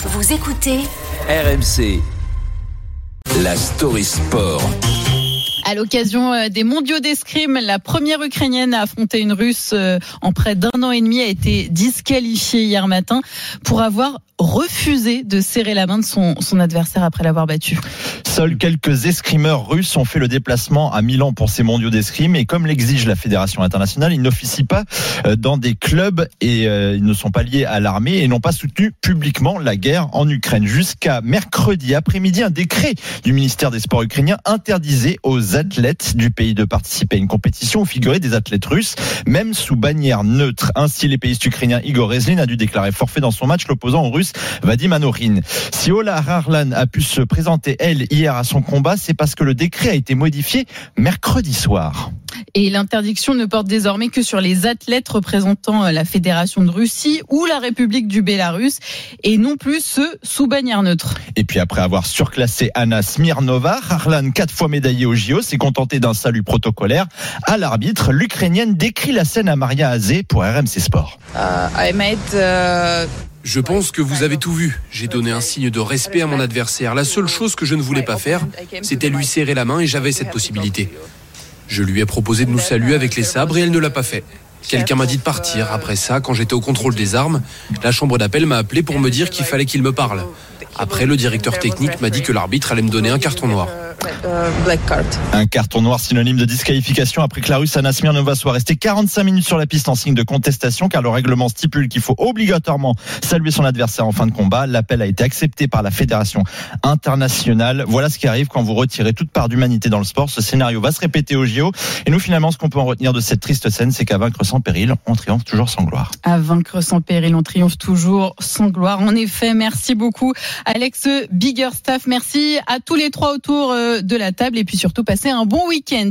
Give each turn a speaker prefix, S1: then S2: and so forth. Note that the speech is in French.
S1: Vous écoutez
S2: RMC. La story sport.
S3: À l'occasion euh, des mondiaux d'escrime, la première ukrainienne à affronter une russe euh, en près d'un an et demi a été disqualifiée hier matin pour avoir refusé de serrer la main de son, son adversaire après l'avoir battu.
S4: Seuls quelques escrimeurs russes ont fait le déplacement à Milan pour ces mondiaux d'escrime et comme l'exige la Fédération internationale, ils n'officient pas euh, dans des clubs et ils ne sont pas liés à l'armée et n'ont pas soutenu publiquement la guerre en Ukraine. Jusqu'à mercredi après-midi, un décret du ministère des Sports ukrainien interdisait aux athlètes du pays de participer à une compétition où figuraient des athlètes russes, même sous bannière neutre. Ainsi, l'épéiste ukrainien Igor Rezlin a dû déclarer forfait dans son match l'opposant au russe Vadim Anorin. Si Ola Harlan a pu se présenter, elle, hier à son combat, c'est parce que le décret a été modifié mercredi soir.
S3: Et l'interdiction ne porte désormais que sur les athlètes représentant la Fédération de Russie ou la République du Bélarus et non plus ceux sous bannière neutre.
S4: Et puis après avoir surclassé Anna Smirnova, Harlan, quatre fois médaillée au JO, s'est contentée d'un salut protocolaire à l'arbitre. L'Ukrainienne décrit la scène à Maria Azé pour RMC Sport.
S5: Je pense que vous avez tout vu. J'ai donné un signe de respect à mon adversaire. La seule chose que je ne voulais pas faire, c'était lui serrer la main et j'avais cette possibilité. Je lui ai proposé de nous saluer avec les sabres et elle ne l'a pas fait. Quelqu'un m'a dit de partir. Après ça, quand j'étais au contrôle des armes, la chambre d'appel m'a appelé pour me dire qu'il fallait qu'il me parle. Après, le directeur technique m'a dit que l'arbitre allait me donner un carton noir.
S4: Un carton noir synonyme de disqualification après que la russe Anna Smirnova soit restée 45 minutes sur la piste en signe de contestation car le règlement stipule qu'il faut obligatoirement saluer son adversaire en fin de combat. L'appel a été accepté par la fédération internationale. Voilà ce qui arrive quand vous retirez toute part d'humanité dans le sport. Ce scénario va se répéter au JO. Et nous, finalement, ce qu'on peut en retenir de cette triste scène, c'est qu'à vaincre sans péril, on triomphe toujours sans gloire.
S3: À vaincre sans péril, on triomphe toujours sans gloire. En effet, merci beaucoup Alex Biggerstaff. Merci à tous les trois autour de la table et puis surtout passer un bon week-end.